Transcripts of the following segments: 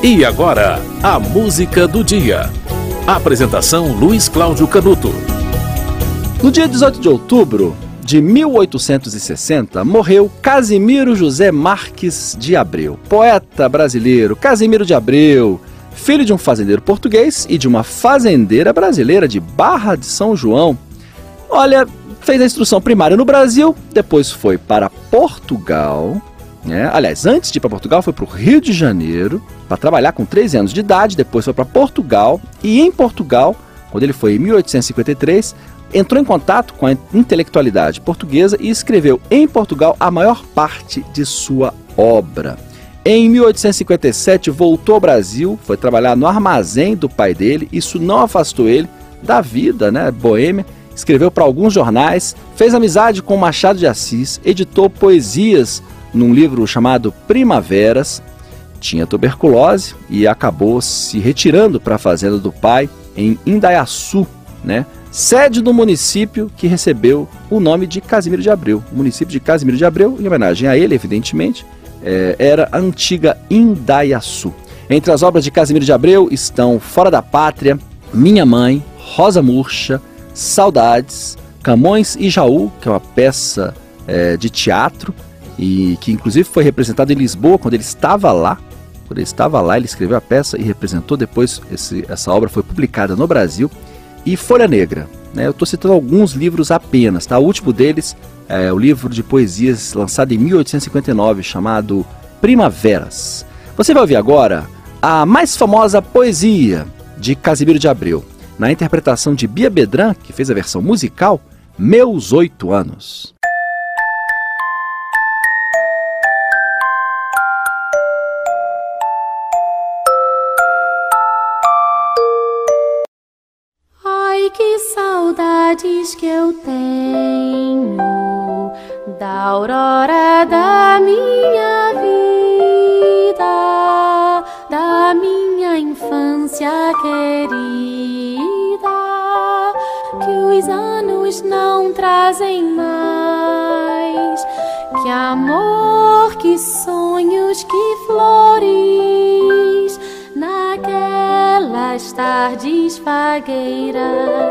E agora, a música do dia. Apresentação Luiz Cláudio Canuto. No dia 18 de outubro de 1860, morreu Casimiro José Marques de Abreu, poeta brasileiro. Casimiro de Abreu, filho de um fazendeiro português e de uma fazendeira brasileira de Barra de São João. Olha, fez a instrução primária no Brasil, depois foi para Portugal, né? Aliás, antes de ir para Portugal, foi para o Rio de Janeiro para trabalhar com 13 anos de idade. Depois foi para Portugal e em Portugal, quando ele foi em 1853, entrou em contato com a intelectualidade portuguesa e escreveu em Portugal a maior parte de sua obra. Em 1857 voltou ao Brasil, foi trabalhar no armazém do pai dele. Isso não afastou ele da vida, né, boêmia. Escreveu para alguns jornais, fez amizade com Machado de Assis, editou poesias num livro chamado Primaveras, tinha tuberculose e acabou se retirando para a fazenda do pai em Indaiaçu, né? Sede do município que recebeu o nome de Casimiro de Abreu. O município de Casimiro de Abreu, em homenagem a ele, evidentemente, é, era a antiga Indaiaçu. Entre as obras de Casimiro de Abreu estão Fora da Pátria, Minha Mãe, Rosa Murcha, Saudades, Camões e Jaú, que é uma peça é, de teatro, e que inclusive foi representado em Lisboa quando ele estava lá. Quando ele estava lá, ele escreveu a peça e representou. Depois, esse, essa obra foi publicada no Brasil. E Folha Negra. Né? Eu estou citando alguns livros apenas. Tá? O último deles é o livro de poesias lançado em 1859, chamado Primaveras. Você vai ouvir agora a mais famosa poesia de Casimiro de Abreu, na interpretação de Bia Bedran, que fez a versão musical, Meus Oito Anos. Saudades que eu tenho da aurora da minha vida, da minha infância querida, que os anos não trazem mais. Que amor, que sonhos, que flores naquelas tardes fagueiras,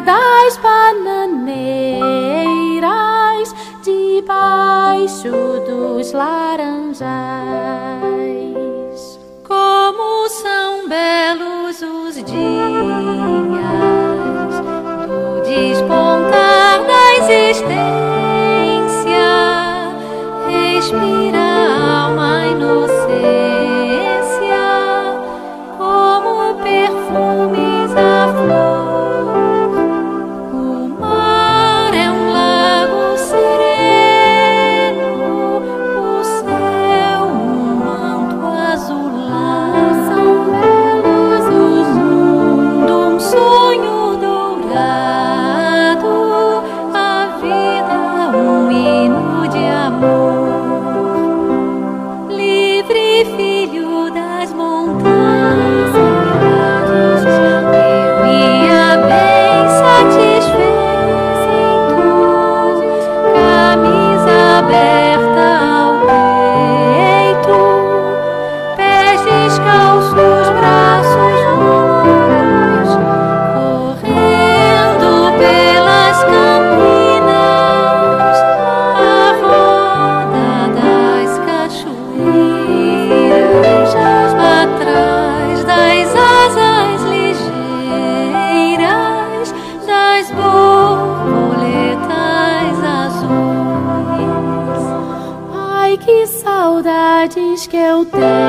das bananeiras, debaixo dos laranjais. Como são belos os dias do despontar da existência, respira que eu tenho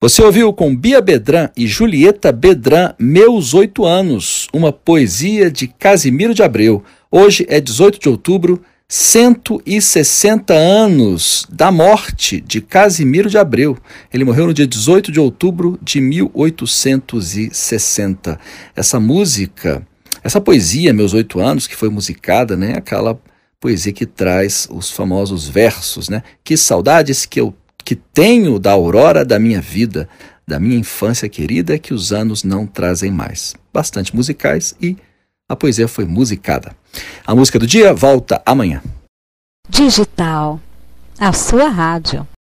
Você ouviu com Bia Bedran e Julieta Bedran, Meus Oito Anos, uma poesia de Casimiro de Abreu. Hoje é 18 de outubro, 160 anos da morte de Casimiro de Abreu. Ele morreu no dia 18 de outubro de 1860. Essa música, essa poesia, Meus Oito Anos, que foi musicada, né? Aquela poesia que traz os famosos versos, né? Que saudades que eu que tenho da aurora da minha vida, da minha infância querida, que os anos não trazem mais. Bastante musicais e a poesia foi musicada. A música do dia volta amanhã. Digital, a sua rádio.